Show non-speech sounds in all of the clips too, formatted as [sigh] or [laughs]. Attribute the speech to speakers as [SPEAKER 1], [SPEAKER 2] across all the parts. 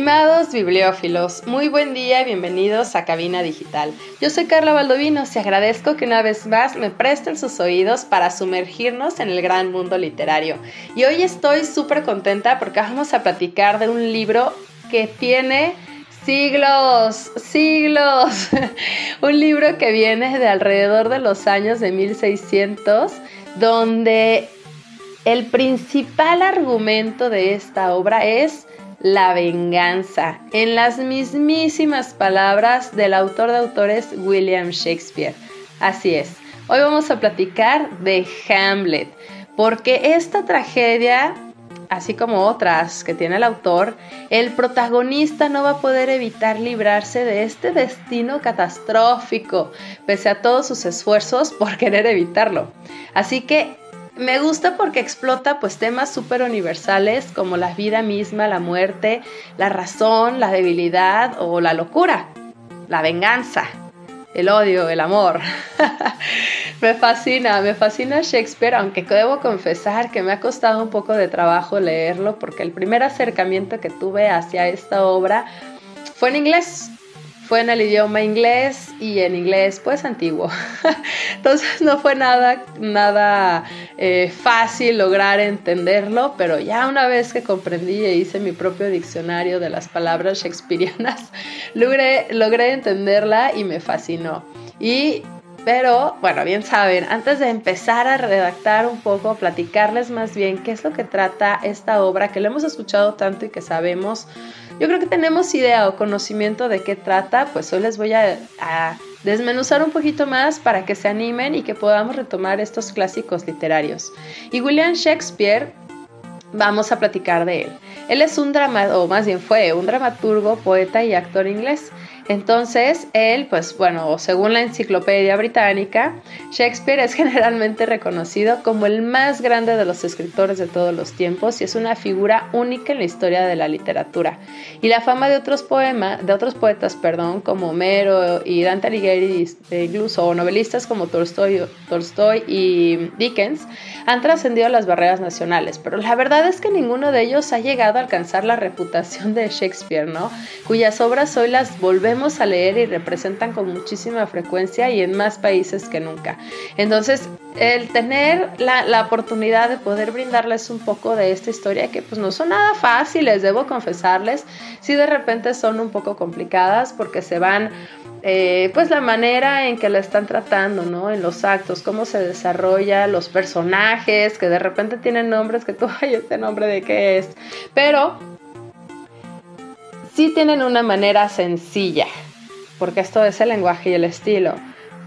[SPEAKER 1] Estimados bibliófilos, muy buen día y bienvenidos a Cabina Digital. Yo soy Carla Baldovino y agradezco que una vez más me presten sus oídos para sumergirnos en el gran mundo literario. Y hoy estoy súper contenta porque vamos a platicar de un libro que tiene siglos, siglos. [laughs] un libro que viene de alrededor de los años de 1600, donde el principal argumento de esta obra es la venganza, en las mismísimas palabras del autor de autores William Shakespeare. Así es, hoy vamos a platicar de Hamlet, porque esta tragedia, así como otras que tiene el autor, el protagonista no va a poder evitar librarse de este destino catastrófico, pese a todos sus esfuerzos por [laughs] querer evitarlo. Así que me gusta porque explota pues temas súper universales como la vida misma, la muerte, la razón, la debilidad o la locura, la venganza, el odio, el amor. [laughs] me fascina, me fascina Shakespeare, aunque debo confesar que me ha costado un poco de trabajo leerlo porque el primer acercamiento que tuve hacia esta obra fue en inglés fue en el idioma inglés y en inglés pues antiguo. [laughs] Entonces no fue nada, nada eh, fácil lograr entenderlo, pero ya una vez que comprendí e hice mi propio diccionario de las palabras shakespearianas, [laughs] logré, logré entenderla y me fascinó. Y pero, bueno, bien saben, antes de empezar a redactar un poco, platicarles más bien qué es lo que trata esta obra, que lo hemos escuchado tanto y que sabemos yo creo que tenemos idea o conocimiento de qué trata, pues hoy les voy a, desmenuzar un poquito más para que se animen y que podamos retomar estos clásicos literarios. Y William Shakespeare, vamos a platicar de él. Él es un drama, o más bien fue un dramaturgo, poeta y actor inglés. Entonces, él, pues bueno, según la enciclopedia británica, Shakespeare es [laughs] generalmente reconocido como el más grande de los escritores de todos los tiempos y es una figura única en la historia de la literatura. Y la fama de otros poemas, de otros poetas, perdón, como Homero y Dante Alighieri, incluso o novelistas como Tolstoy, Tolstoy y Dickens, han trascendido las barreras nacionales. Pero la verdad es que ninguno de ellos ha llegado a alcanzar la reputación de Shakespeare, ¿no? Cuyas obras hoy las volvemos a leer y representan con muchísima frecuencia y en más países que nunca. Entonces, el tener la, oportunidad de poder brindarles un poco de esta historia, que pues no son nada fáciles, debo confesarles, si de repente son un poco complicadas porque se van eh, pues la manera en que la están tratando, ¿no? En los actos, cómo se desarrolla, los personajes, que de repente tienen nombres que tú, [laughs] ay, este nombre de qué es. Pero sí tienen una manera sencilla, porque esto es el lenguaje y el estilo,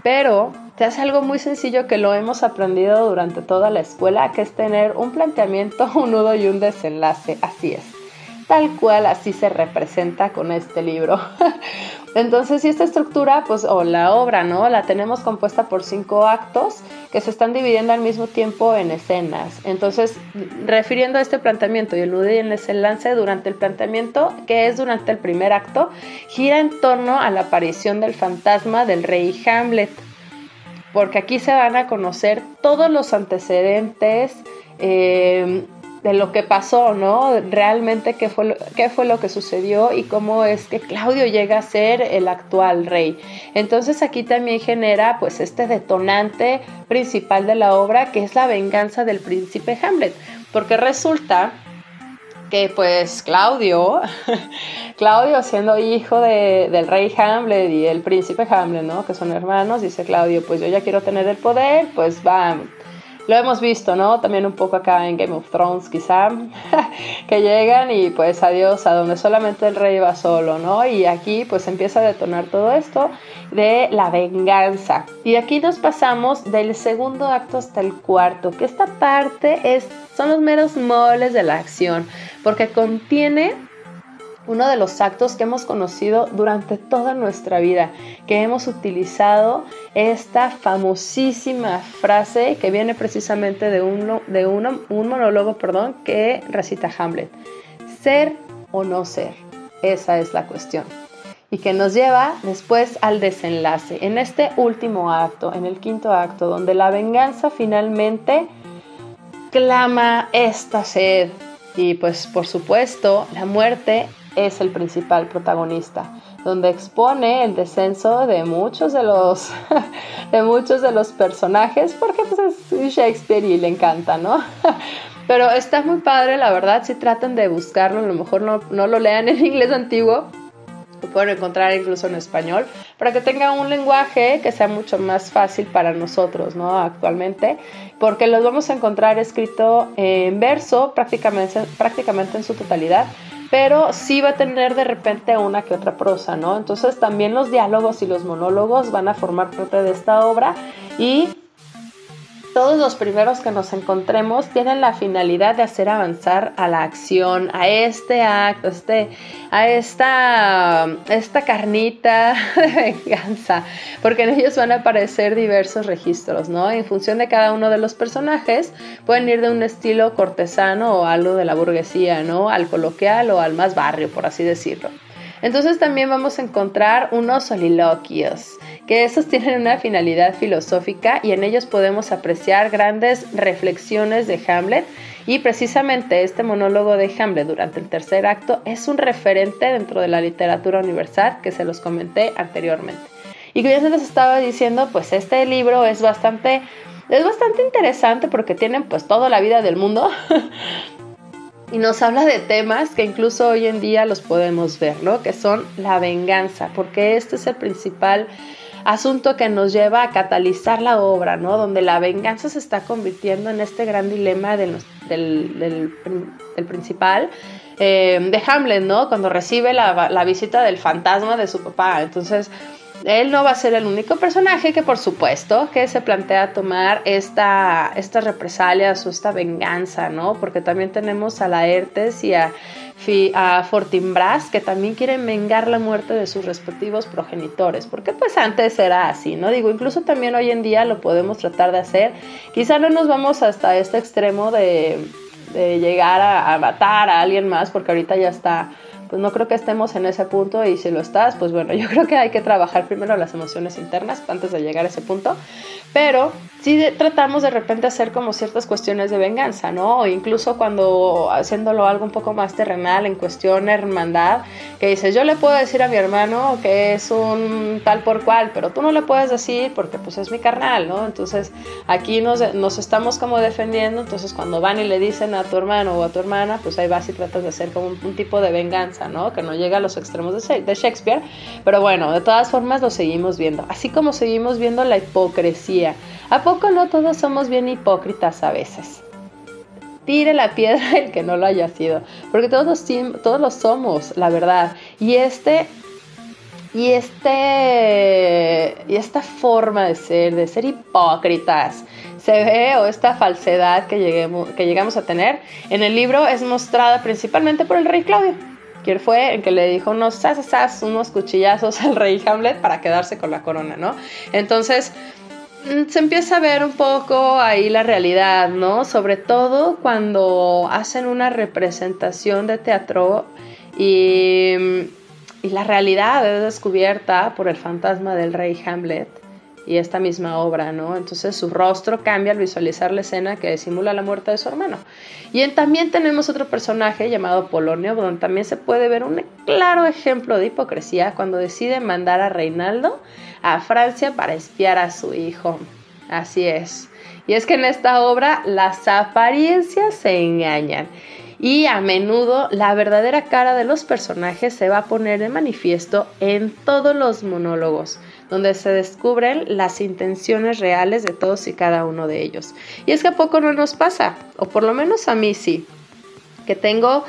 [SPEAKER 1] pero te hace algo muy sencillo que lo hemos aprendido durante toda la escuela, que es tener un planteamiento, [laughs] un nudo y un desenlace, así es tal cual así se representa con este libro. [laughs] Entonces, si esta estructura, pues, o la obra, ¿no? La tenemos compuesta por cinco actos que se están dividiendo al mismo tiempo en escenas. Entonces, refiriendo a este planteamiento y el nudo y el desenlace durante el planteamiento, que es durante el primer acto, gira en torno a la aparición del fantasma del rey Hamlet. Porque aquí se van a conocer todos los antecedentes, eh, de lo que pasó, ¿no? Realmente qué fue, lo, qué fue lo que sucedió y cómo es que Claudio llega a ser el actual rey. Entonces aquí también genera pues este detonante principal de la obra que es la venganza del príncipe Hamlet, porque resulta que pues Claudio, [laughs] Claudio siendo hijo del rey Hamlet y el príncipe Hamlet, ¿no? Que son hermanos, dice Claudio, pues yo ya quiero tener el poder, pues va lo hemos visto, ¿no? También un poco acá en Game of Thrones, quizá, [laughs] que llegan y pues adiós, a donde solamente el rey va solo, ¿no? Y aquí pues empieza a detonar todo esto de la venganza. Y aquí nos pasamos del segundo acto hasta el cuarto, que esta parte es, son los meros moles de la acción, porque contiene uno de los actos que hemos conocido durante toda nuestra vida, que hemos utilizado esta famosísima frase que viene precisamente de, uno, de un monólogo perdón, que recita Hamlet. Ser o no ser, esa es la cuestión. Y que nos lleva después al desenlace, en este último acto, en el quinto acto, donde la venganza finalmente clama esta sed. Y pues por supuesto, la muerte es el principal protagonista, donde expone el descenso de muchos de los, [laughs] de muchos de los personajes, porque pues es Shakespeare y le encanta, ¿no? [laughs] Pero está muy padre, la verdad, si tratan de buscarlo, a lo mejor no, no lo lean en [laughs] inglés antiguo, lo pueden encontrar incluso en español, para que tenga un lenguaje que sea mucho más fácil para nosotros, ¿no? Actualmente, porque los vamos a encontrar escrito en verso prácticamente, prácticamente en su totalidad, pero sí va a tener de repente una que otra prosa, ¿no? Entonces también los diálogos y los monólogos van a formar parte de esta obra y todos los primeros que nos encontremos tienen la finalidad de hacer avanzar a la acción, a este acto, este, a esta, esta carnita [laughs] de venganza, porque en ellos van a aparecer diversos registros, ¿no? En función de cada uno de los personajes, pueden ir de un estilo cortesano o algo de la burguesía, ¿no? Al coloquial o al más barrio, por así decirlo. Entonces también vamos a encontrar unos soliloquios, que esos tienen una finalidad filosófica y en ellos podemos apreciar grandes reflexiones de Hamlet y precisamente este monólogo de Hamlet durante el tercer acto es un referente dentro de la literatura universal que se los comenté anteriormente. Y como ya se les estaba diciendo, pues este libro es bastante, es bastante interesante porque tienen pues toda la vida del mundo [laughs] y nos habla de temas que incluso hoy en día los podemos ver, ¿no? Que son la venganza, porque este es el principal asunto que nos lleva a catalizar la obra, ¿no? Donde la venganza se está convirtiendo en este gran dilema del, del, principal eh, de Hamlet, ¿no? Cuando recibe la, la visita del fantasma de su papá. Entonces, él no va a ser el único personaje que por supuesto que se plantea tomar esta, estas represalias o esta venganza, ¿no? Porque también tenemos a Laertes y a, a Fortinbras que también quieren vengar la muerte de sus respectivos progenitores, porque pues antes era así, ¿no? Digo, incluso también hoy en día lo podemos tratar de hacer. Quizá no nos vamos hasta este extremo de, llegar a matar a alguien más, porque ahorita ya está pues no creo que estemos en ese punto y si lo estás, pues bueno, yo [laughs] creo que hay que trabajar primero las emociones internas antes de llegar a ese punto, pero sí tratamos de repente hacer como ciertas cuestiones de venganza, ¿no? O incluso cuando haciéndolo algo un poco más terrenal en cuestión hermandad, que dices, yo le puedo decir a mi hermano que es un tal por cual, pero tú no le puedes decir porque pues es mi carnal, ¿no? Entonces aquí nos, nos estamos como defendiendo, entonces cuando van y le dicen a tu hermano o a tu hermana, pues ahí vas y tratas de hacer como un tipo de venganza que no llega a los extremos de Shakespeare, pero bueno, de todas formas lo seguimos viendo, así como seguimos viendo la hipocresía. ¿A poco no todos somos bien hipócritas a veces? Tire la piedra el que no lo haya sido, porque todos, todos lo somos, la verdad. Y este y este y esta forma de ser, de ser hipócritas, se ve o esta falsedad que, lleguemos, que llegamos a tener en el libro es mostrada principalmente por el rey Claudio quien fue el que le dijo unos sas, unos cuchillazos [laughs] al rey Hamlet para quedarse con la corona, ¿no? Entonces mm, se empieza a ver un poco ahí la realidad, ¿no? Sobre todo cuando hacen una representación de teatro y, y la realidad es descubierta por el fantasma del rey Hamlet y esta misma obra, ¿no? Entonces su rostro cambia al visualizar la escena que simula la muerte de su hermano. Y también tenemos otro personaje llamado Polonio, donde también se puede ver un claro ejemplo de hipocresía cuando decide mandar a Reinaldo a Francia para espiar a su hijo. Así es. Y es que en esta obra las apariencias se engañan. y a menudo la verdadera cara de los personajes se va a poner de manifiesto en todos los monólogos, donde se descubren las intenciones reales de todos y cada uno de ellos. Y es que a poco no nos pasa, o por lo menos a mí sí, que tengo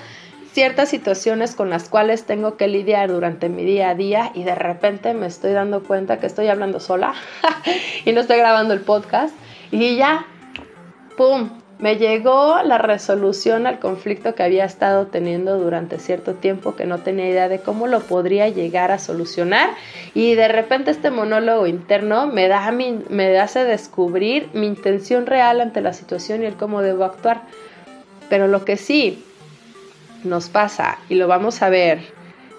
[SPEAKER 1] ciertas situaciones con las cuales tengo que lidiar durante mi día a día y de repente me estoy dando cuenta que estoy hablando sola [laughs] y no estoy grabando el podcast y ya, ¡pum! Me llegó la resolución al conflicto que había estado teniendo durante cierto tiempo que no tenía idea de cómo lo podría llegar a solucionar y de repente este monólogo interno me, da me hace descubrir mi intención real ante la situación y el cómo debo actuar. Pero lo que sí nos pasa, y lo vamos a ver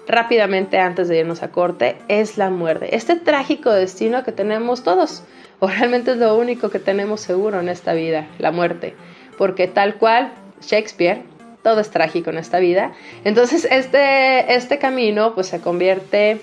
[SPEAKER 1] rápidamente antes de irnos a corte, es la muerte. Este trágico destino que tenemos todos, [laughs] o realmente es lo único que tenemos seguro en esta vida, la muerte. Porque tal cual Shakespeare, todo es trágico en esta vida. Entonces este, este camino pues se convierte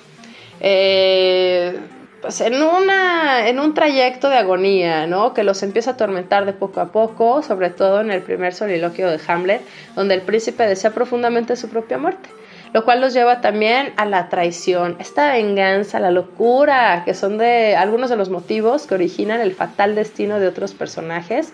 [SPEAKER 1] eh, pues en, una, en un trayecto de agonía, ¿no? Que los empieza a atormentar de poco a poco, sobre todo en el primer soliloquio de Hamlet, donde el príncipe desea profundamente su propia muerte, lo cual los lleva también a la traición, esta venganza, la locura, que son de algunos de los motivos que originan el fatal destino de otros personajes,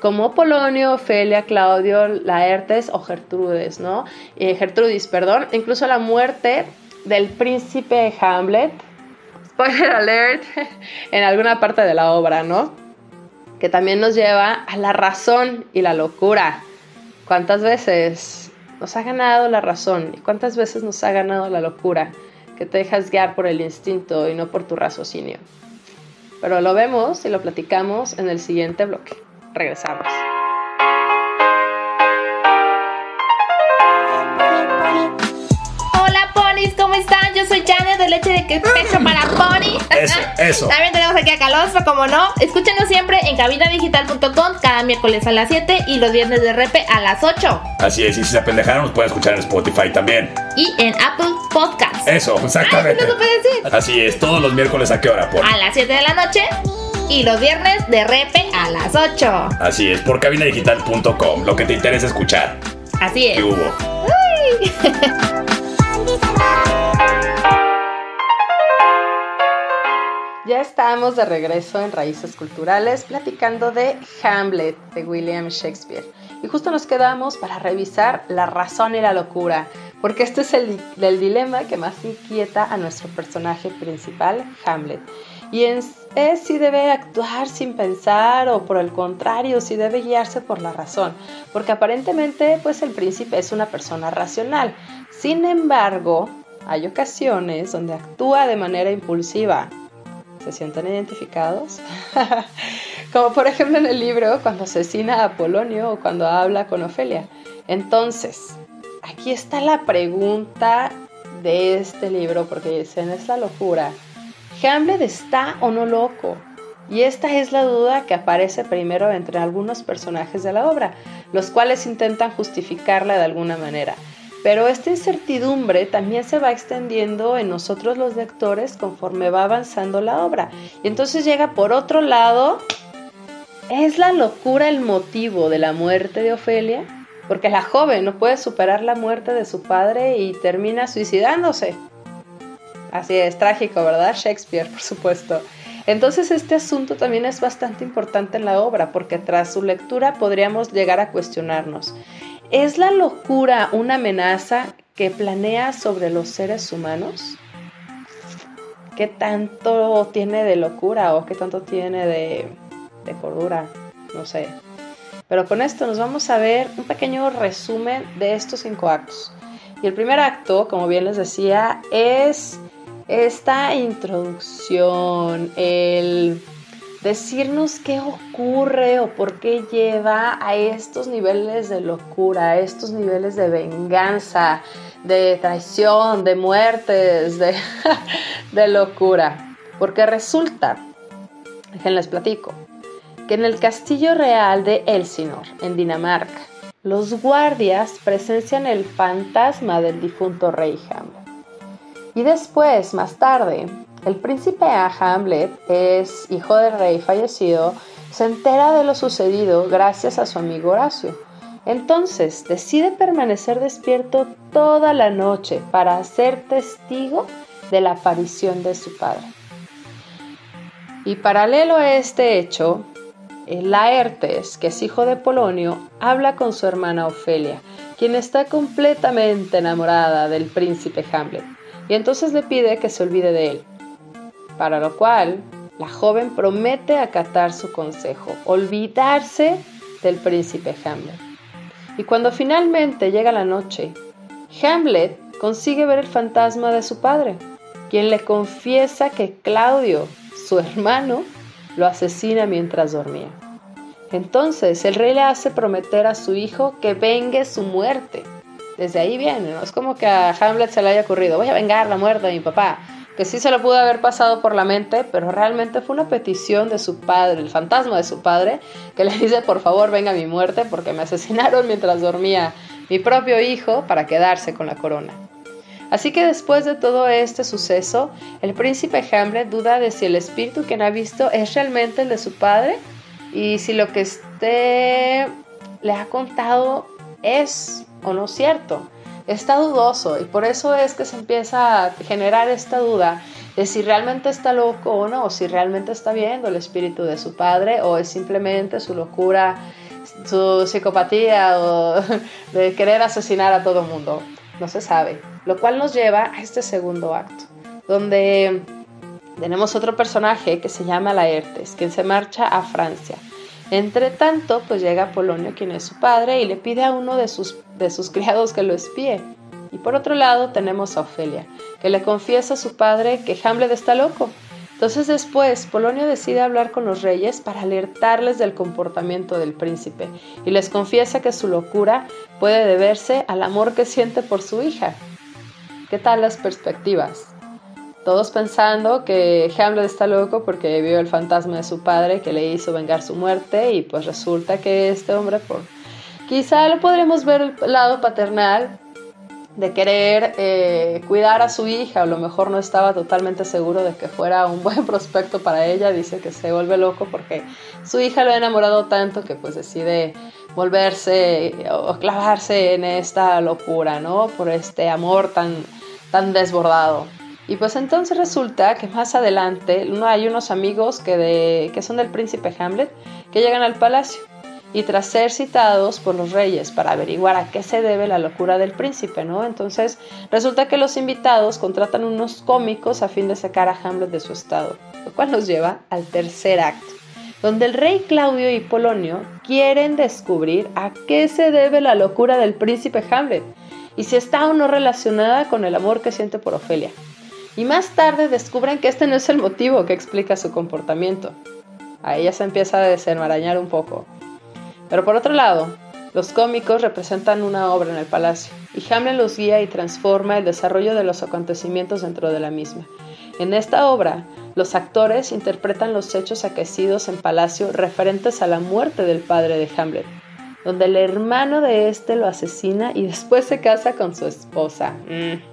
[SPEAKER 1] como Polonio, Ofelia, Claudio, Laertes o Gertrudes, ¿no? Eh, Gertrudis, perdón, incluso la muerte del príncipe Hamlet, spoiler alert, [laughs] en alguna parte de la obra, ¿no? Que también nos lleva a la razón y la locura. ¿Cuántas veces nos ha ganado la razón y cuántas veces nos ha ganado la locura? Que te dejas guiar por el instinto y no por tu raciocinio. Pero lo vemos y lo platicamos en el siguiente bloque. Regresamos.
[SPEAKER 2] De Leche de Pecho para Pony.
[SPEAKER 3] Eso, [laughs] eso.
[SPEAKER 2] También tenemos aquí a Calostro, como no. Escúchenos siempre en cabinadigital.com cada miércoles a las 7 y los viernes de repe a las 8.
[SPEAKER 3] Así es, y si se apendejaron, nos pueden escuchar en Spotify también.
[SPEAKER 2] Y en Apple Podcasts.
[SPEAKER 3] Eso, exactamente.
[SPEAKER 2] Ay, ¿no decir?
[SPEAKER 3] Así es, todos los miércoles a qué hora, por.
[SPEAKER 2] A las 7 de la noche y los viernes de repe a las 8.
[SPEAKER 3] Así es, por cabinadigital.com, lo que te interesa escuchar.
[SPEAKER 2] Así es.
[SPEAKER 3] ¿Qué hubo? [laughs]
[SPEAKER 1] Ya estamos de regreso en Raíces Culturales platicando de Hamlet de William Shakespeare. Y justo nos quedamos para revisar la razón y la locura, porque este es el, dilema que más inquieta a nuestro personaje principal, Hamlet. Y es, es si debe actuar sin pensar o por el contrario, si debe guiarse por la razón, porque aparentemente pues el príncipe es una persona racional. Sin embargo, hay ocasiones donde actúa de manera impulsiva se sienten identificados. [laughs] Como por ejemplo en el libro cuando asesina a Polonio o cuando habla con Ofelia. Entonces, aquí está la pregunta de este libro, porque dicen, es la locura. ¿Hamlet está o no loco? Y esta es la duda que aparece primero entre algunos personajes de la obra, los cuales intentan justificarla de alguna manera. Pero esta incertidumbre también se va extendiendo en nosotros los lectores conforme va avanzando la obra. Y entonces llega por otro lado, ¿es la locura el motivo de la muerte de Ofelia? Porque la joven no puede superar la muerte de su padre y termina suicidándose. Así es, trágico, ¿verdad? Shakespeare, por supuesto. Entonces este asunto también es bastante importante en la obra porque tras su lectura podríamos llegar a cuestionarnos. ¿Es la locura una amenaza que planea sobre los seres humanos? ¿Qué tanto tiene de locura o qué tanto tiene de, cordura? No sé. Pero con esto nos vamos a ver un pequeño resumen de estos cinco actos. Y el primer acto, como bien les decía, es esta introducción, el decirnos qué ocurre o por qué lleva a estos niveles de locura, a estos niveles de venganza, de traición, de muertes, de, [laughs] locura. Porque resulta, déjenles platico, que en el castillo real de Elsinor, en Dinamarca, los guardias presencian el fantasma del difunto rey Hamlet. Y después, más tarde, el príncipe Hamlet es hijo del rey fallecido, se entera de lo sucedido gracias a su amigo Horacio. Entonces decide permanecer despierto toda la noche para ser testigo de la aparición de su padre. Y paralelo a este hecho, Laertes, que es hijo de Polonio, habla con su hermana Ofelia, quien está completamente enamorada del príncipe Hamlet, y entonces le pide que se olvide de él. Para lo cual, la joven promete acatar su consejo, olvidarse del príncipe Hamlet. Y cuando finalmente llega la noche, Hamlet consigue ver el fantasma de su padre, quien le confiesa que Claudio, su hermano, lo asesina mientras dormía. Entonces el rey le hace prometer a su hijo que vengue su muerte. Desde ahí viene, ¿no? Es como que a Hamlet se le haya ocurrido, voy a vengar la muerte de mi papá. Que sí se lo pudo haber pasado por la mente, pero realmente fue una petición de su padre, el fantasma de su padre, que le dice, por favor, venga mi muerte porque me asesinaron mientras dormía mi propio hijo para quedarse con la corona. Así que después de todo este suceso, el príncipe Hamlet duda de si el espíritu que ha visto es realmente el de su padre y si lo que este le ha contado es o no cierto. Está dudoso y por eso es que se empieza a generar esta duda de si realmente está loco o no, o si realmente está viendo el espíritu de su padre o es simplemente su locura, su psicopatía o [laughs] de querer asesinar a todo el mundo. No se sabe. Lo cual nos lleva a este segundo acto, donde tenemos otro personaje que se llama Laertes, quien se marcha a Francia. Entre tanto, pues llega Polonio, quien es su padre, y le pide a uno de sus, de sus criados que lo espíe. Y por otro lado tenemos a Ofelia, que le confiesa a su padre que Hamlet está loco. Entonces después Polonio decide hablar con los reyes para alertarles del comportamiento del príncipe y les confiesa que su locura puede deberse al amor que siente por su hija, ¿Qué tal las perspectivas? Todos pensando que Hamlet está loco porque vio el fantasma de su padre que le hizo vengar su muerte y pues resulta que este hombre, por... quizá lo podremos ver el lado paternal de querer eh, cuidar a su hija, o a lo mejor no estaba totalmente seguro de que fuera un buen [laughs] prospecto para ella, dice que se vuelve loco porque su hija lo ha enamorado tanto que pues decide volverse o clavarse en esta locura, ¿no? Por este amor tan tan desbordado. Y pues entonces resulta que más adelante hay unos amigos que, de, que son del príncipe Hamlet que llegan al palacio y tras ser citados por los reyes para averiguar a qué se debe la locura del príncipe, ¿no? Entonces resulta que los invitados contratan unos cómicos a fin de sacar a Hamlet de su estado, lo cual nos lleva al tercer acto, donde el rey Claudio y Polonio quieren descubrir a qué se debe la locura del príncipe Hamlet y si está o no relacionada con el amor que siente por Ofelia. Y más tarde descubren que este no es el motivo que explica su comportamiento. A ella se empieza a desenmarañar un poco. Pero por otro lado, los cómicos representan una obra en el palacio, y Hamlet los guía y transforma el desarrollo de los acontecimientos dentro de la misma. En esta obra, los actores interpretan los hechos aquecidos en palacio referentes a la muerte del padre de Hamlet, donde el hermano de este lo asesina y después se casa con su esposa. Mm.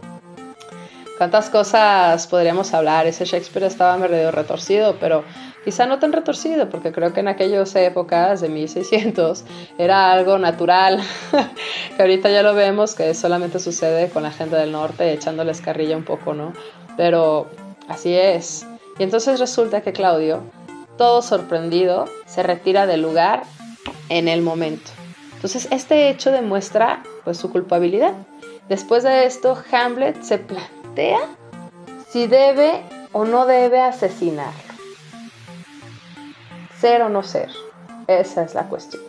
[SPEAKER 1] ¿Cuántas cosas podríamos hablar? Ese Shakespeare estaba medio retorcido, pero quizá no tan retorcido, porque creo que en aquellas épocas de 1600 era algo natural, [laughs] que ahorita ya lo vemos que solamente sucede con la gente del norte echándoles carrilla un poco, ¿no? Pero así es. Y entonces resulta que Claudio, todo sorprendido, se retira del lugar en el momento. Entonces, este hecho demuestra pues, su culpabilidad. Después de esto, Hamlet se plantea si debe o no debe asesinarlo. Ser o no ser. Esa es la cuestión.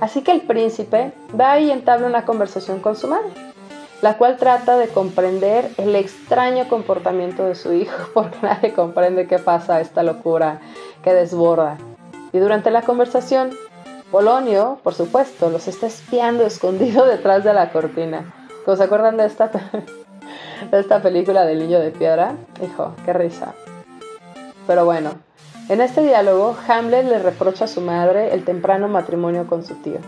[SPEAKER 1] Así que el príncipe va y entabla una conversación con su madre, la cual trata de comprender el extraño comportamiento de su hijo, [laughs] porque nadie comprende qué pasa esta locura que desborda. Y durante la conversación, Polonio, por supuesto, los está espiando [laughs] escondido detrás de la cortina. ¿Se acuerdan de esta, [laughs] esta película del niño de piedra? Hijo, qué risa. Pero bueno, en este diálogo, Hamlet le reprocha a su madre el temprano matrimonio con su tío.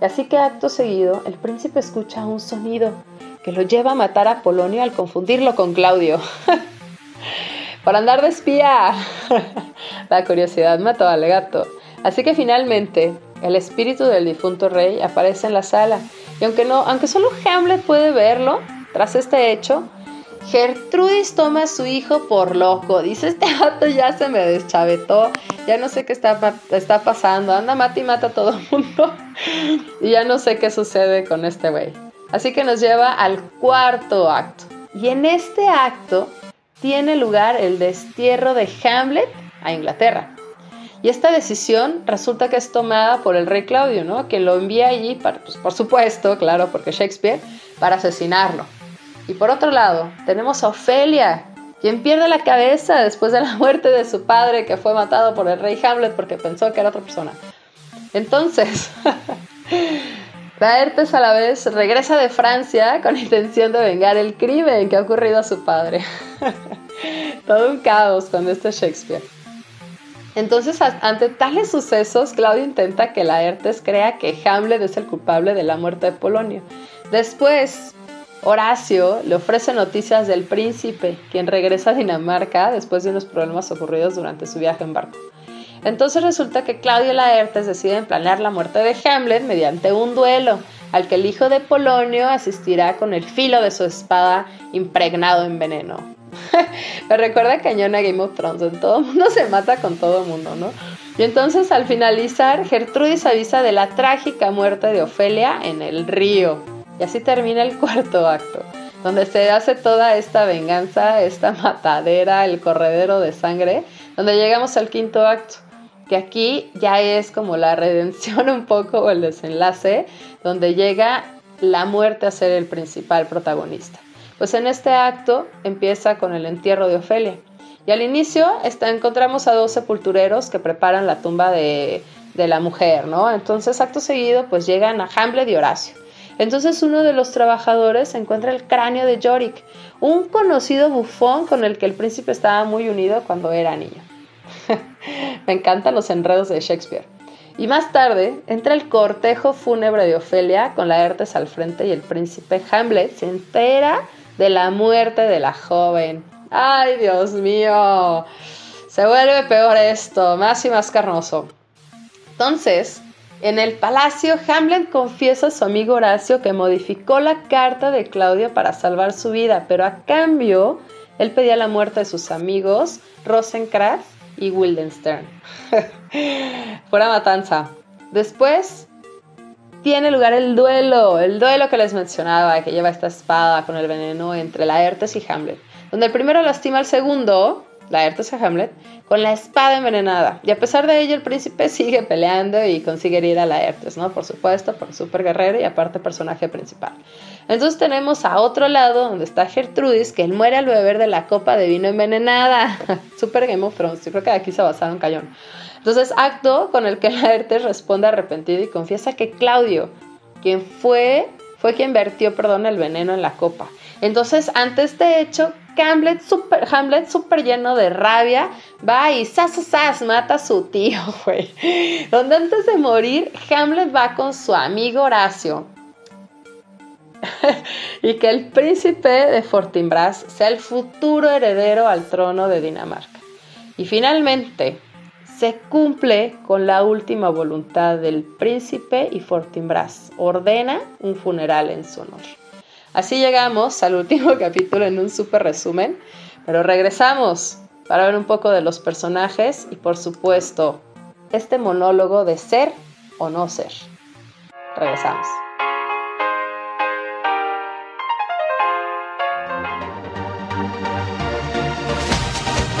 [SPEAKER 1] Y así que acto seguido, el príncipe escucha un sonido que lo lleva a matar a Polonio al confundirlo con Claudio. [laughs] Por andar de espía. [laughs] La curiosidad mató al gato. Así que finalmente, el espíritu del difunto rey aparece en la sala. Y aunque, no, aunque solo Hamlet puede verlo, tras este hecho, Gertrudis toma a su hijo por loco. Dice, este gato ya se me deschavetó, ya no sé qué está, está pasando. Anda, mata y mata a todo el mundo. [laughs] y ya no sé qué sucede con este güey. Así que nos lleva al cuarto acto. Y en este acto tiene lugar el destierro de Hamlet a Inglaterra. Y esta decisión resulta que es tomada por el rey Claudio, ¿no? Que lo envía allí, para, pues, por supuesto, claro, porque Shakespeare, para asesinarlo. Y por otro lado, tenemos a Ofelia, quien pierde la cabeza después de la muerte de su padre, que fue matado por el rey Hamlet porque pensó que era otra persona. Entonces, [laughs] Laertes a la vez regresa de Francia con intención de vengar el crimen que ha ocurrido a su padre. [laughs] Todo un caos con este Shakespeare. Entonces, ante tales sucesos, Claudio intenta que Laertes crea que Hamlet es el culpable de la muerte de Polonio. Después, Horacio le ofrece noticias del príncipe, quien regresa a Dinamarca después de unos problemas ocurridos durante su viaje en barco. Entonces resulta que Claudio Laertes deciden planear la muerte de Hamlet mediante un duelo, al que el hijo de Polonio asistirá con el filo de su espada impregnado en veneno. [laughs] Me recuerda cañón a Game of Thrones, en todo mundo se mata con todo el mundo, ¿no? Y entonces al finalizar, Gertrudis avisa de la trágica muerte de Ofelia en el río. Y así termina el [laughs] cuarto acto, donde se hace toda esta venganza, esta [laughs] matadera, el corredero de sangre, donde llegamos al quinto acto, que aquí ya es como la [laughs] redención un poco o el desenlace, donde llega la muerte a ser el principal protagonista. Pues en este acto empieza con el entierro de Ofelia. Y al inicio está, encontramos a dos sepultureros que preparan la tumba de, de la mujer, ¿no? Entonces, acto seguido, pues llegan a Hamlet y Horacio. Entonces uno de los trabajadores encuentra el cráneo de Yorick, un conocido bufón con el que el príncipe estaba muy unido cuando era niño. [laughs] Me encantan los enredos de Shakespeare. Y más tarde entra el cortejo fúnebre de Ofelia con Laertes al frente y el príncipe Hamlet se entera de la muerte de la joven. ¡Ay, Dios mío! Se vuelve peor esto, más y más carnoso. Entonces, en el palacio, Hamlet confiesa a su amigo Horacio que modificó la carta de Claudio para salvar su vida, pero a cambio, él pedía la muerte de sus amigos Rosencrantz y Wildenstern. [laughs] Fuera matanza. Después, tiene lugar el duelo, el duelo que les mencionaba, que lleva esta espada con el veneno entre Laertes y Hamlet, donde el primero lastima al segundo, Laertes y Hamlet, con la espada envenenada. Y a pesar de ello, el príncipe sigue peleando y consigue ir a Laertes, ¿no? Por supuesto, por super guerrero y aparte personaje principal. Entonces tenemos a otro lado donde está Gertrudis, que él muere al beber de la copa de vino envenenada. [laughs] super Game of Thrones, yo creo que aquí se ha basado en Cayón. Entonces, acto con el que Laertes responde arrepentido y confiesa que Claudio, quien fue, fue quien vertió, perdón, el veneno en la copa. Entonces, ante este hecho, Hamlet super, Hamlet super lleno de rabia va y sas, sas, mata a su tío, [laughs] güey. Donde antes de morir, Hamlet va con su amigo Horacio. [laughs] y que el príncipe de Fortinbras sea el futuro heredero al trono de Dinamarca. Y finalmente, se cumple con la última voluntad del príncipe y Fortinbras ordena un funeral en su honor. Así llegamos al último [laughs] capítulo en un super resumen, pero regresamos para ver un poco de los personajes y por supuesto este monólogo de ser o no ser. Regresamos.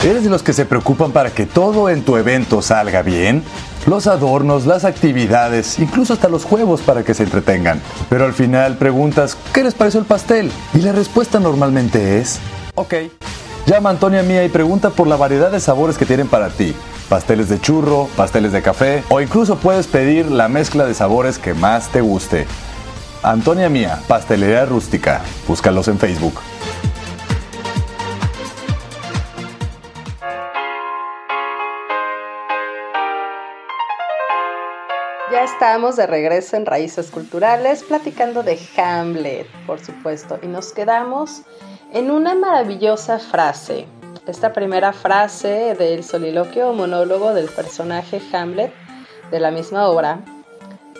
[SPEAKER 4] ¿Eres de los que se preocupan para que todo en tu evento salga bien? Los adornos, las actividades, incluso hasta los juegos para que se entretengan. Pero al final preguntas, ¿qué les pareció el pastel? Y la respuesta normalmente es, ok. Llama a Antonia Mía y pregunta por la variedad de sabores que tienen para ti. Pasteles de churro, pasteles de café o incluso puedes pedir la mezcla de sabores que más te guste. Antonia Mía, Pastelería Rústica. Búscalos en Facebook.
[SPEAKER 1] Estamos de regreso en Raíces Culturales platicando de Hamlet, por supuesto, y nos quedamos en una maravillosa frase. Esta primera frase del soliloquio o monólogo del personaje Hamlet de la misma obra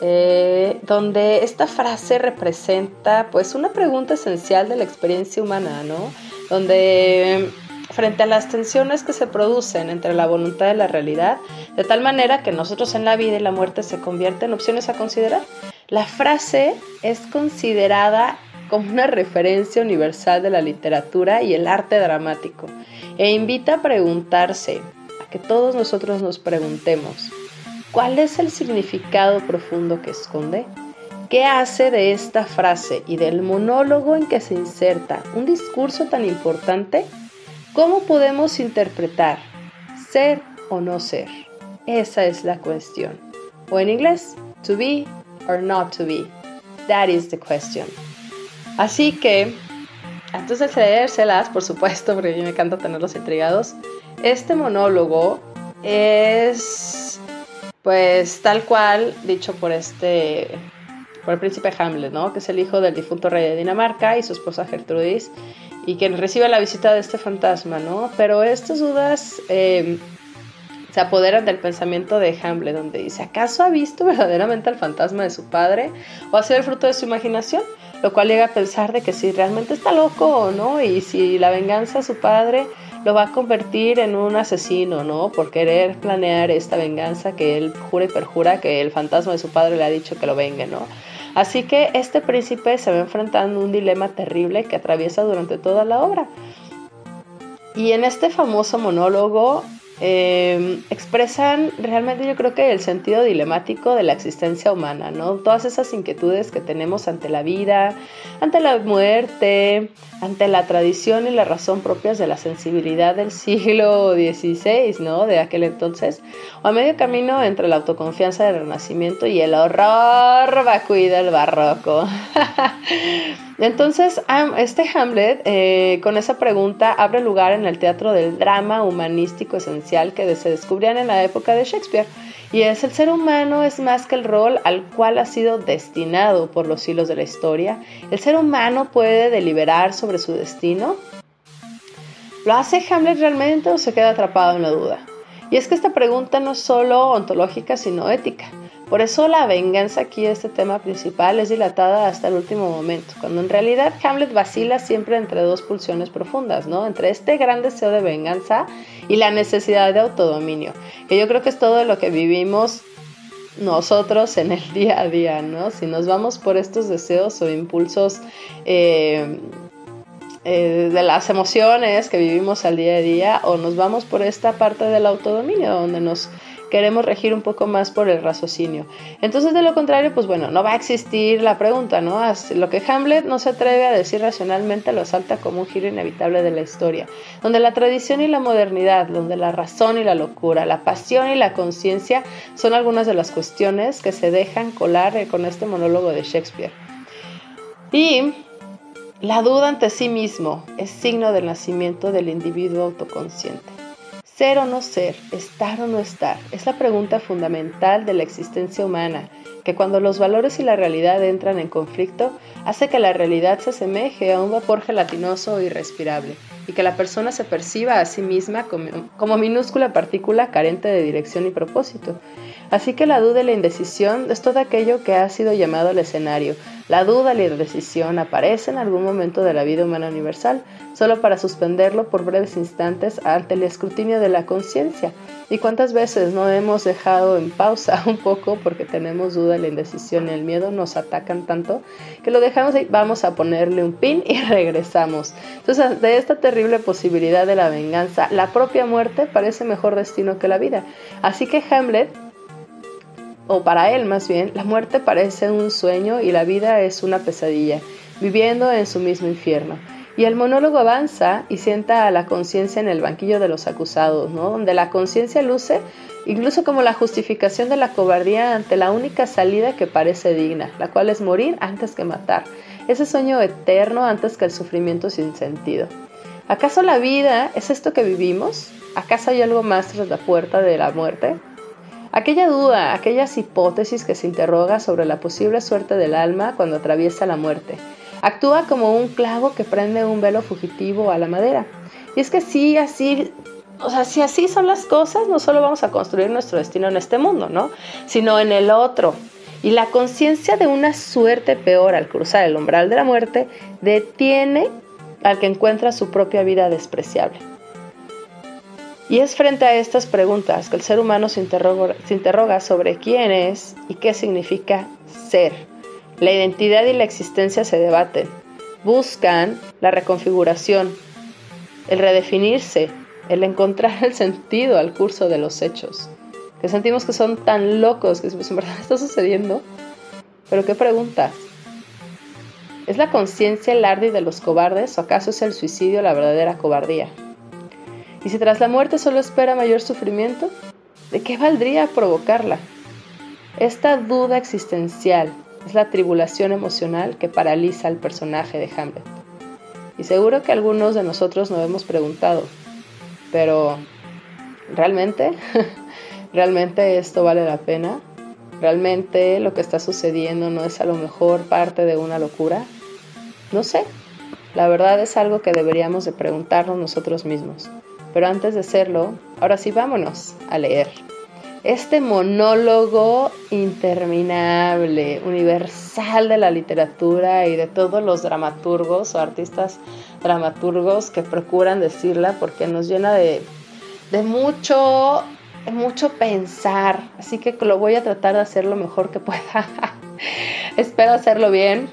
[SPEAKER 1] eh, donde esta frase representa pues una pregunta esencial de la experiencia humana, ¿no? Donde frente a las tensiones que se producen entre la voluntad y la realidad, de tal manera que nosotros en la vida y la muerte se convierten en opciones a considerar. La frase es considerada como una referencia universal de la literatura y el arte dramático e invita a preguntarse, a que todos nosotros nos preguntemos, ¿cuál es el significado profundo que esconde? ¿Qué hace de esta frase y del monólogo en que se inserta un discurso tan importante? ¿Cómo podemos interpretar ser o no ser? Esa es la cuestión. O en inglés, to be or not to be. That is the question. Así que, antes de leérselas, por supuesto, porque a mí me encanta tenerlos intrigados, este monólogo es, pues, tal cual dicho por este, por el príncipe Hamlet, ¿no? Que es el hijo del difunto rey de Dinamarca y su esposa Gertrudis, y quien recibe la visita de este fantasma, ¿no? Pero estas dudas eh, se apoderan del pensamiento de Hamlet, donde dice, ¿acaso ha visto verdaderamente al fantasma de su padre? ¿O ha sido el fruto de su imaginación? Lo cual llega a pensar de que si realmente está loco o no, y si la venganza a su padre lo va a convertir en un asesino, ¿no? Por querer planear esta venganza que él jura y perjura que el fantasma de su padre le ha dicho que lo venga, ¿no? Así que este príncipe se va enfrentando a un dilema terrible que atraviesa durante toda la obra. Y en este famoso monólogo Em, expresan realmente yo creo que el sentido dilemático de la existencia humana, ¿no? Todas esas inquietudes que tenemos ante la vida, ante la muerte, ante la tradición y la razón propias de la sensibilidad del siglo XVI, ¿no? De aquel entonces, o a medio camino entre la autoconfianza del Renacimiento y el horror vacui del barroco. [laughs] Entonces, este Hamlet, eh, con esa pregunta, abre lugar en el teatro del drama humanístico esencial que se descubrían en la época de Shakespeare. Y es el ser humano es más que el rol al cual ha sido destinado por los hilos de la historia. El ser humano puede deliberar sobre su destino. ¿Lo hace Hamlet realmente o se queda atrapado en la duda? Y es que esta pregunta no es solo ontológica, sino ética. Por eso la venganza aquí, este tema principal, es dilatada hasta el último momento, cuando en realidad Hamlet vacila siempre entre dos pulsiones profundas, ¿no? Entre este gran deseo de venganza y la necesidad de autodominio, que yo creo que es todo lo que vivimos nosotros en el [laughs] día a día, ¿no? Si nos vamos por estos deseos o impulsos eh, eh, de las emociones que vivimos al día a día, o nos vamos por esta parte del autodominio, donde nos queremos regir un poco más por el raciocinio. Entonces, de lo contrario, pues bueno, no va a existir la pregunta, ¿no? Lo que Hamlet no se atreve a decir racionalmente lo salta como un giro inevitable de la historia, donde la tradición y la modernidad, donde la razón y la locura, la pasión y la conciencia son algunas de las cuestiones que se dejan colar con este monólogo de Shakespeare. Y la duda ante sí mismo es signo del nacimiento del individuo autoconsciente. Ser o no ser, estar o no estar, es la pregunta fundamental de la existencia humana, que cuando los valores y la realidad entran en conflicto, hace que la realidad se asemeje a un vapor gelatinoso e irrespirable, y que la persona se perciba a sí misma como, minúscula partícula carente de dirección y propósito. Así que la duda y la indecisión es todo aquello que ha sido llamado al escenario, la duda y la indecisión aparecen en algún momento de la vida humana universal, solo para suspenderlo por breves instantes ante el escrutinio de la conciencia. ¿Y cuántas veces no hemos dejado en pausa [laughs] un poco porque tenemos duda, la indecisión y el miedo nos atacan tanto que lo dejamos y vamos a ponerle un pin y [laughs] regresamos? Entonces, de esta terrible posibilidad de la venganza, la propia muerte parece mejor destino que la vida. Así que Hamlet o para él más bien, la muerte parece un sueño y la vida es una pesadilla, viviendo en su mismo infierno. Y el monólogo avanza y sienta a la conciencia en el banquillo de los acusados, donde la conciencia luce incluso como la justificación de la cobardía ante la única salida que parece digna, la cual es morir antes que matar, ese sueño eterno antes que el sufrimiento sin sentido. ¿Acaso la vida es esto que vivimos? ¿Acaso hay algo más tras la puerta de la muerte? Aquella duda, aquellas hipótesis que se interroga sobre la posible suerte del alma cuando atraviesa la muerte, actúa como un clavo que prende un velo fugitivo a la madera. Y es que sí, así, o sea, si así son las cosas, no solo vamos a construir nuestro destino en este mundo, ¿no? Sino en el otro. Y la conciencia de una suerte peor al cruzar el umbral de la muerte detiene al que encuentra su propia vida despreciable. Y es frente a estas preguntas que el ser humano se interroga, sobre quién es y qué significa ser. La identidad y la existencia se debaten. Buscan la reconfiguración, el redefinirse, el encontrar el sentido al curso de los hechos. Que sentimos que son tan locos que en verdad [laughs] está sucediendo. Pero qué pregunta. ¿Es la conciencia el ardi de los cobardes o acaso es el suicidio la verdadera cobardía? ¿Y si tras la muerte solo espera mayor sufrimiento? ¿De qué valdría provocarla? Esta duda existencial es la tribulación emocional que paraliza al personaje de Hamlet. Y seguro que algunos de nosotros nos hemos preguntado, pero ¿realmente? [laughs] ¿Realmente esto vale la pena? ¿Realmente lo que está sucediendo no es a lo mejor parte de una locura? No sé. La verdad es algo que deberíamos de preguntarnos nosotros mismos. Pero antes de hacerlo, ahora sí vámonos a leer. Este monólogo interminable, universal de la literatura y de todos los dramaturgos o artistas dramaturgos que procuran decirla porque nos llena de, de mucho, mucho pensar. Así que lo voy a tratar de hacer lo mejor que pueda. [laughs] Espero hacerlo bien.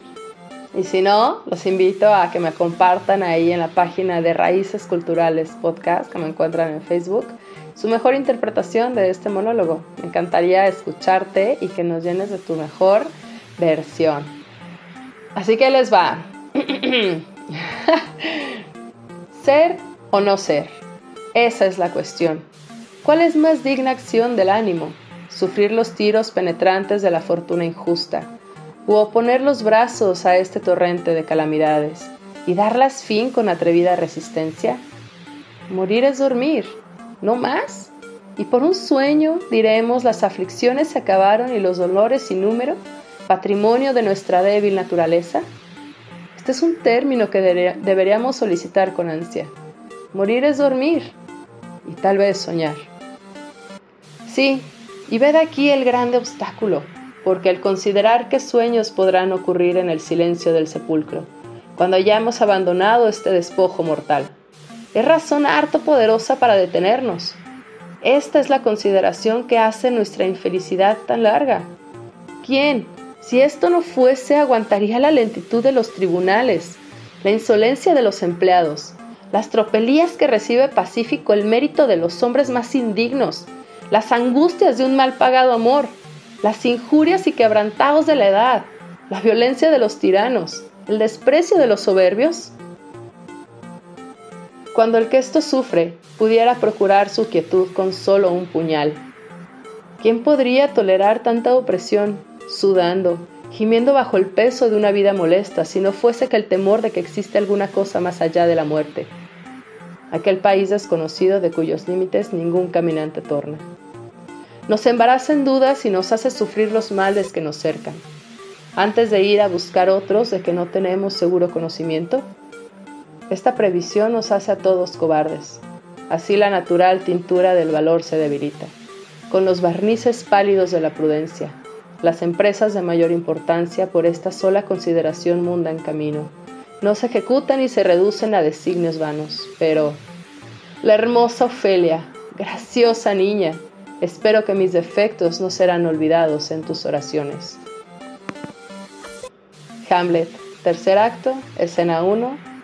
[SPEAKER 1] Y si no, los invito a que me compartan ahí en la página de Raíces Culturales Podcast, que me encuentran en Facebook, su mejor interpretación de este monólogo. Me encantaría escucharte y que nos llenes de tu mejor versión. Así que les va. [clears throat] ¿Ser o no ser? Esa es la cuestión. ¿Cuál es más digna acción del ánimo? ¿Sufrir los tiros penetrantes de la fortuna injusta? ¿O poner los brazos a este torrente de calamidades y darlas fin con atrevida resistencia? Morir es dormir, no más. Y por un sueño diremos las aflicciones se acabaron y los dolores sin número, patrimonio de nuestra débil naturaleza. Este es un término que deberíamos solicitar con ansia. Morir es dormir y tal vez soñar. Sí, y ved aquí el grande obstáculo, porque el considerar qué sueños podrán ocurrir en el silencio del sepulcro, cuando hayamos abandonado este despojo mortal, es razón harto poderosa para detenernos. Esta es la consideración que hace nuestra infelicidad tan larga. ¿Quién, si esto no fuese, aguantaría la lentitud de los tribunales, la insolencia de los empleados, las tropelías que recibe pacífico el mérito de los hombres más indignos, las angustias de un mal pagado amor, las injurias y quebrantados de la edad, la violencia de los tiranos, el desprecio de los soberbios? Cuando el que esto sufre pudiera procurar su quietud con solo un puñal, ¿quién podría tolerar tanta opresión, sudando, gimiendo bajo el peso de una vida molesta, si no fuese que el temor de que existe alguna cosa más allá de la muerte? Aquel país desconocido de cuyos límites ningún caminante torna. Nos embaraza en dudas y nos hace sufrir los males que nos cercan. Antes de ir a buscar otros de que no tenemos seguro conocimiento, esta previsión nos hace a todos cobardes. Así la natural tintura del valor se debilita. Con los barnices pálidos de la prudencia, las empresas de mayor importancia por esta sola consideración mundan camino. No se ejecutan y se reducen a designios vanos, pero la hermosa Ofelia, graciosa niña, espero que mis defectos no serán olvidados en tus oraciones. Hamlet, tercer acto, escena 1,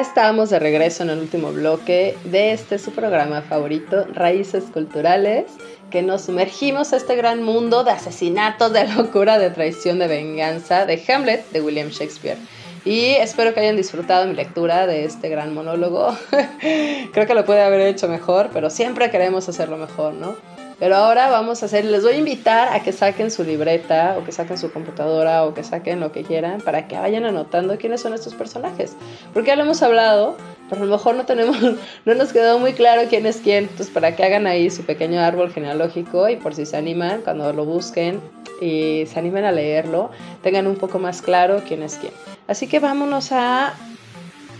[SPEAKER 1] Estamos de regreso en el último bloque de este su programa favorito, Raíces Culturales, que nos sumergimos a este gran mundo de asesinatos, de locura, de traición, de venganza, de Hamlet, de William Shakespeare. Y espero que hayan disfrutado mi lectura de este gran monólogo. [laughs] Creo que lo puede haber hecho mejor, pero siempre queremos hacerlo mejor, ¿no? Pero ahora vamos a hacer, les voy a invitar a que saquen su libreta o que saquen su computadora o que saquen lo que quieran para que vayan anotando quiénes son estos personajes. Porque ya lo hemos hablado, pero a lo mejor no tenemos, [laughs] no nos quedó muy claro quién es quién. Entonces para que hagan ahí su pequeño árbol genealógico y por si se animan, cuando lo busquen y se animen a leerlo, tengan un poco más claro quién es quién. Así que vámonos a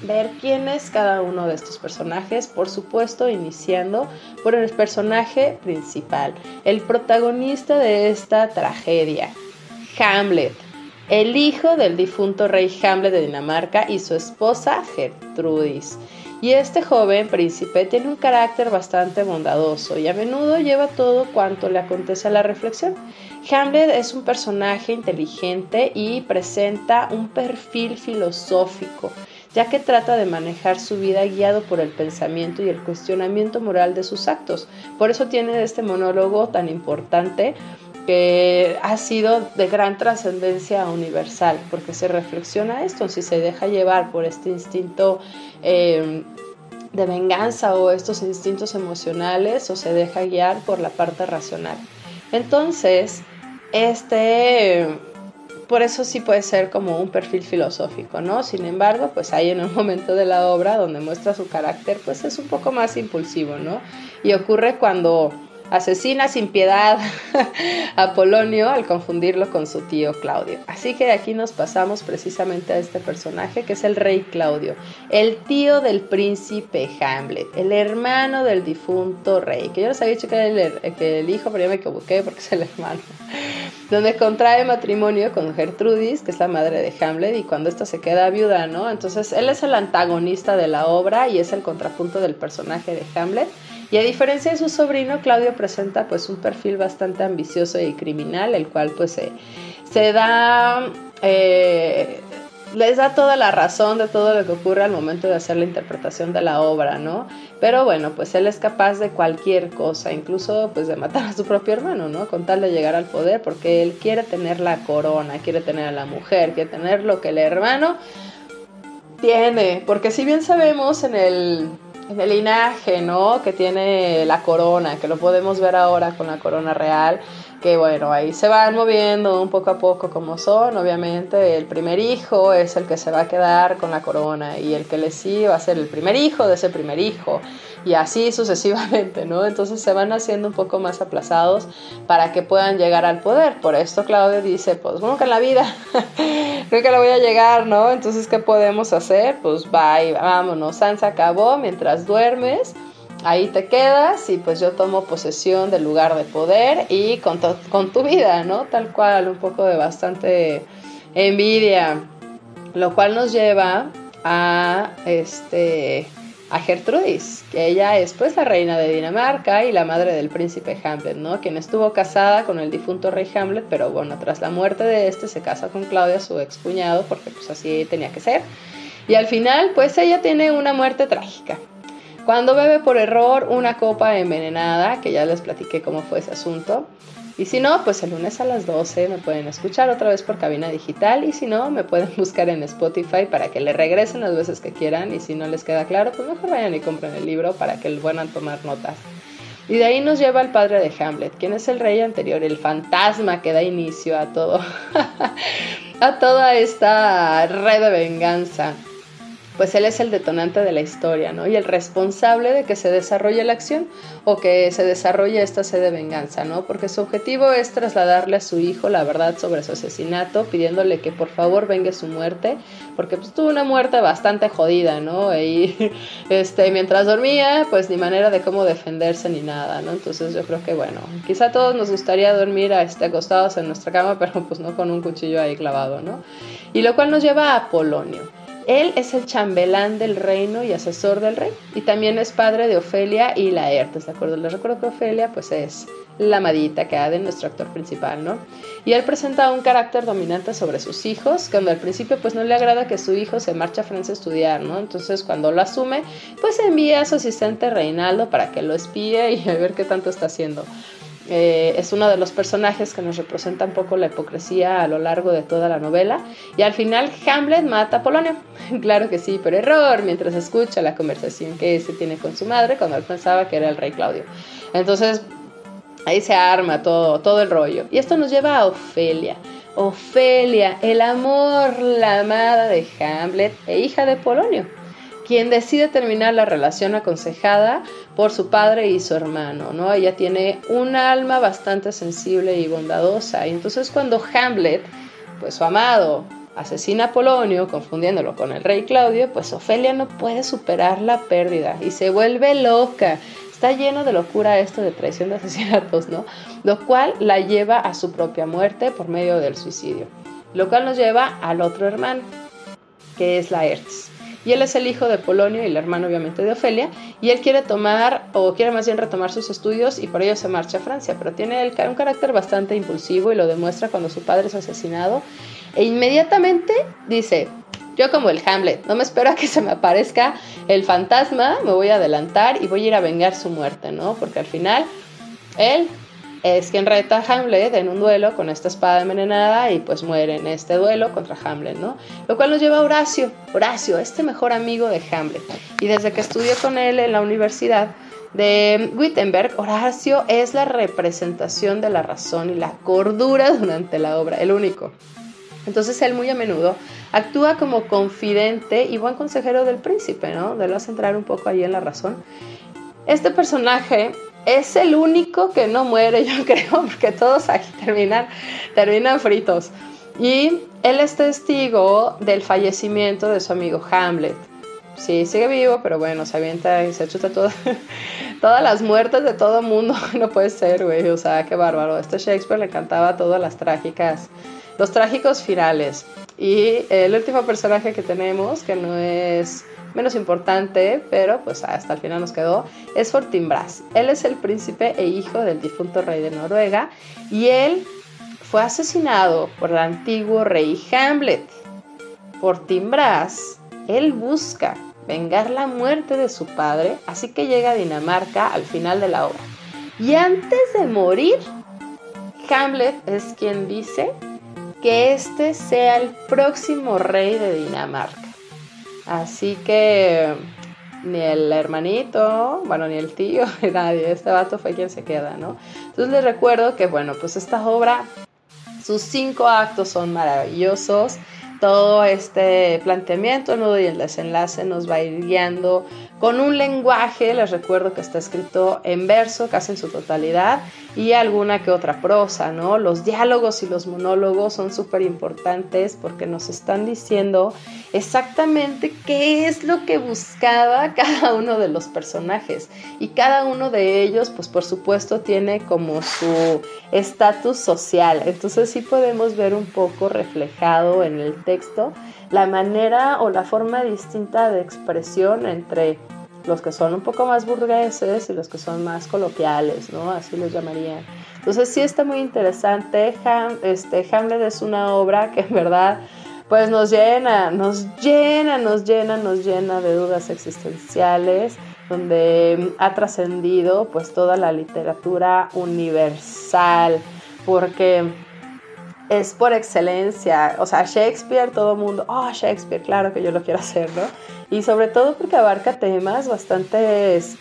[SPEAKER 1] ver quién es cada uno de estos personajes, por supuesto iniciando por el personaje principal, el protagonista de esta tragedia, Hamlet, el hijo del difunto rey Hamlet de Dinamarca y su esposa Gertrudis. Y este joven príncipe tiene un carácter bastante bondadoso y a menudo lleva todo cuanto le acontece a la reflexión. Hamlet es un personaje inteligente y presenta un perfil filosófico ya que trata de manejar su vida guiado por el pensamiento y el cuestionamiento moral de sus actos. Por eso tiene este monólogo tan importante que ha sido de gran trascendencia universal, porque se reflexiona esto, si se deja llevar por este instinto eh, de venganza o estos instintos emocionales o se deja guiar por la parte racional. Entonces, este por eso sí puede ser como un perfil filosófico, ¿no? Sin embargo, pues hay en un momento de la obra donde muestra su carácter, pues es un poco más impulsivo, ¿no? Y ocurre cuando asesina sin piedad [laughs] a Polonio al confundirlo con su tío Claudio. Así que de aquí nos pasamos precisamente a este personaje que es el rey Claudio, el tío del príncipe Hamlet, el hermano del difunto rey, que yo les había dicho que era el, que el hijo, pero yo me equivoqué porque es el hermano, [laughs] donde contrae matrimonio con Gertrudis, que es la madre de Hamlet, y cuando ésta se queda viuda, ¿no? Entonces él es el antagonista de la obra y es el contrapunto del personaje de Hamlet y a diferencia de su sobrino, Claudio presenta pues un perfil bastante ambicioso y criminal, el cual pues se, da... Eh, les da toda la razón de todo lo que ocurre al momento de hacer la interpretación de la obra, ¿no? Pero bueno, pues él es capaz de cualquier cosa, incluso pues de matar a su propio hermano, ¿no? Con tal de llegar al poder, porque él quiere tener la corona, quiere tener a la mujer, quiere tener lo que el hermano tiene, porque si bien sabemos en el el linaje, ¿no? Que tiene la corona, que lo podemos ver ahora con la corona real, que bueno, ahí se van moviendo un poco a poco como son, obviamente el primer hijo es el que se va a quedar con la corona y el que le sigue va a ser el primer hijo de ese primer hijo y así sucesivamente, ¿no? Entonces se van haciendo un poco más aplazados para que puedan llegar al poder. Por esto Claudio dice, pues que en la vida [laughs] que la voy a llegar, ¿no? Entonces, ¿qué podemos hacer? Pues bye, vámonos, Sansa acabó mientras duermes. Ahí te quedas y pues yo tomo posesión del lugar de poder y con, con tu vida, ¿no? Tal cual, un poco de bastante envidia, lo cual nos lleva a este a Gertrudis, que ella es pues la reina de Dinamarca y la madre del príncipe Hamlet, ¿no? Quien estuvo casada con el difunto rey Hamlet, pero bueno, tras la muerte de este se casa con Claudia, su ex cuñado, porque pues así tenía que ser. Y al final pues ella tiene una muerte trágica. Cuando bebe por error una copa envenenada, que ya les platiqué cómo fue ese asunto, y si no, pues el lunes a las 12 me pueden escuchar otra vez por cabina digital. Y si no, me pueden [laughs] buscar en Spotify para que le regresen las veces que quieran. Y si no les queda claro, pues mejor vayan y compren el libro para que puedan tomar notas. Y de ahí nos lleva el padre de Hamlet, quien es el rey anterior, el fantasma que da inicio a todo, [laughs] a toda esta red de venganza pues él es el detonante de la historia, ¿no? Y el responsable de que se desarrolle la acción o que se desarrolle esta sed de venganza, ¿no? Porque su objetivo es trasladarle a su hijo la verdad sobre su asesinato, pidiéndole que por favor venga su muerte, porque pues tuvo una muerte bastante jodida, ¿no? Y [laughs] este, mientras dormía, pues ni manera de cómo defenderse ni nada, ¿no? Entonces yo creo que bueno, quizá a todos nos gustaría dormir este, acostados en nuestra cama, [laughs] pero pues no con un cuchillo ahí clavado, ¿no? Y lo cual nos lleva a Polonio. Él es el chambelán del reino y asesor del rey. Y también es padre de Ofelia y Laertes, ¿de acuerdo? Les recuerdo que Ofelia pues es la amadita que ha de nuestro actor principal, ¿no? Y él presenta un carácter dominante sobre sus hijos, cuando al principio pues no le agrada que su hijo se marche a Francia a estudiar, ¿no? Entonces cuando lo asume, pues envía a su asistente Reinaldo para que lo espíe y [laughs] a ver qué tanto está haciendo. Eh, es uno de los personajes que nos representa un poco la hipocresía a lo largo de toda la novela. Y al final Hamlet mata a Polonio. [laughs] claro que sí, pero error, mientras escucha la conversación que se tiene con su madre cuando él pensaba que era el rey Claudio. Entonces ahí se arma todo, todo el rollo. Y esto nos lleva a Ofelia. Ofelia, el amor, la amada de Hamlet e hija de Polonio quien decide terminar la relación aconsejada por su padre y su hermano, ¿no? Ella tiene un alma bastante sensible y bondadosa, y entonces cuando Hamlet, pues su amado, asesina a Polonio, confundiéndolo con el rey Claudio, pues Ofelia no puede superar la pérdida y se vuelve loca. Está lleno de locura esto de traición de asesinatos, ¿no? Lo cual la lleva a su propia muerte por medio del suicidio. Lo cual nos lleva al otro hermano, que es Laertes y él es el hijo de Polonio y el hermano obviamente de Ofelia, y él quiere tomar, o quiere más bien retomar sus estudios y por ello se marcha a Francia, pero tiene un carácter bastante impulsivo y lo demuestra cuando su padre es asesinado, e inmediatamente dice, yo como el Hamlet, no me espero a que se me aparezca el fantasma, me voy a adelantar y voy a ir a vengar su muerte, ¿no? Porque al final él es quien reta a Hamlet en un duelo con esta espada envenenada y pues muere en este duelo contra Hamlet, ¿no? Lo cual nos lleva a Horacio, Horacio, este mejor amigo de Hamlet. Y desde que estudió con él en la universidad de Wittenberg, Horacio es la representación de la razón y la cordura durante la obra, el único. Entonces él muy a menudo actúa como confidente y buen consejero del príncipe, ¿no? De lo centrar un poco ahí en la razón. Este personaje es el único que no muere, [laughs] yo creo, porque todos aquí terminan, terminan fritos. Y él es testigo del fallecimiento de su amigo Hamlet. Sí, sigue vivo, pero bueno, se avienta y se chuta todo, [laughs] todas las muertes de todo mundo. [laughs] No puede ser, güey. O sea, qué bárbaro. Este Shakespeare le cantaba todas las trágicas, los trágicos finales. Y el último personaje que tenemos, que no es menos importante, pero pues hasta el final nos quedó, es Fortinbras. Él es el príncipe e hijo del difunto rey de Noruega y él fue asesinado por el antiguo rey Hamlet. Fortinbras, él busca vengar la muerte de su padre, así que llega a Dinamarca al final de la obra. Y antes de morir, Hamlet es quien dice que este sea el próximo rey de Dinamarca. Así que ni el hermanito, bueno, ni el tío, [laughs] ni nadie, este vato fue quien se queda, ¿no? Entonces les recuerdo que, bueno, pues esta obra, sus cinco actos son maravillosos. Todo este planteamiento, nudo y el desenlace nos va a ir guiando con un lenguaje, les recuerdo que está escrito en verso casi en su totalidad y alguna que otra prosa, ¿no? Los diálogos y los monólogos son súper importantes porque nos están diciendo exactamente qué es lo que buscaba [laughs] cada uno de los personajes y cada uno de ellos, pues por supuesto, tiene como su estatus social. Entonces sí podemos ver un poco reflejado en el texto la manera o la forma distinta de expresión entre los que son un poco más burgueses y los que son más coloquiales, ¿no? Así los llamarían. Entonces sí está muy interesante. este, Hamlet es una obra que en verdad pues nos llena, nos llena, nos llena, nos llena de dudas existenciales, donde ha trascendido pues toda la literatura universal, porque es por excelencia, o sea, Shakespeare, todo el mundo, oh, Shakespeare, claro que yo lo quiero hacer, ¿no? Y sobre todo porque abarca temas bastantes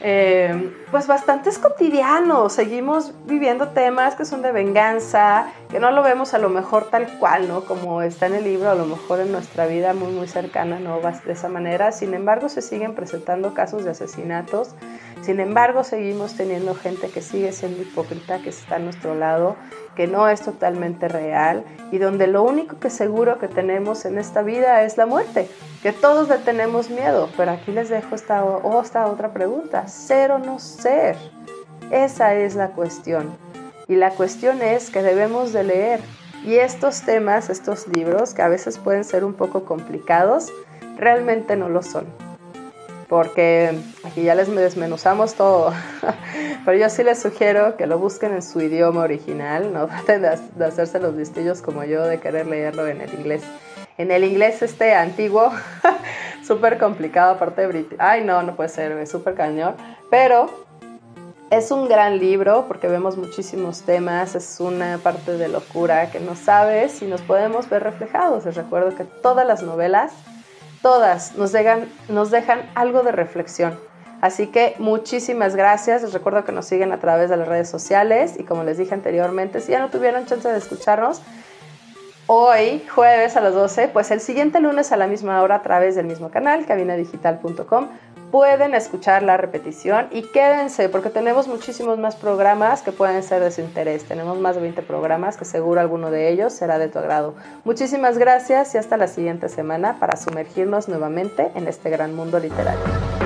[SPEAKER 1] eh, pues bastantes cotidianos. Seguimos viviendo temas que son de venganza, que no lo vemos a lo mejor tal cual, ¿no? Como está en el libro, a lo mejor en nuestra vida muy, muy cercana, no de esa manera. Sin embargo, se siguen presentando casos de asesinatos. Sin embargo, seguimos teniendo gente que sigue siendo hipócrita, que está a nuestro lado, que no es totalmente real y donde lo único que seguro que tenemos en esta vida es la muerte, que todos le tenemos miedo. Pero aquí les dejo esta, esta otra pregunta, ¿ser o no ser? Esa es la cuestión. Y la cuestión es que debemos de leer Y estos temas, estos libros, que a veces pueden ser un poco complicados, realmente no lo son. Porque aquí ya les desmenuzamos todo. [laughs] Pero yo sí les sugiero que lo busquen en su idioma original, no [laughs] traten de, hacerse los listillos como yo de querer leerlo en el inglés. En el inglés este antiguo, [laughs] súper complicado, aparte de Ay, no, no puede ser, es súper cañón. Pero es un gran libro porque vemos muchísimos temas, es una parte de locura que no sabes si nos podemos ver reflejados. Les recuerdo que todas las novelas, todas nos dejan, nos dejan algo de reflexión. Así que muchísimas gracias. Les recuerdo que nos siguen a través de las redes sociales y como les dije anteriormente, si ya no tuvieron chance de escucharnos, hoy, jueves a las 12, pues el siguiente lunes a la misma hora a través del mismo canal, cabinadigital.com pueden escuchar la repetición y quédense porque tenemos muchísimos más programas que pueden ser de su interés. Tenemos más de 20 programas que seguro alguno de ellos será de tu agrado. Muchísimas gracias y hasta la siguiente semana para sumergirnos nuevamente en este gran mundo literario.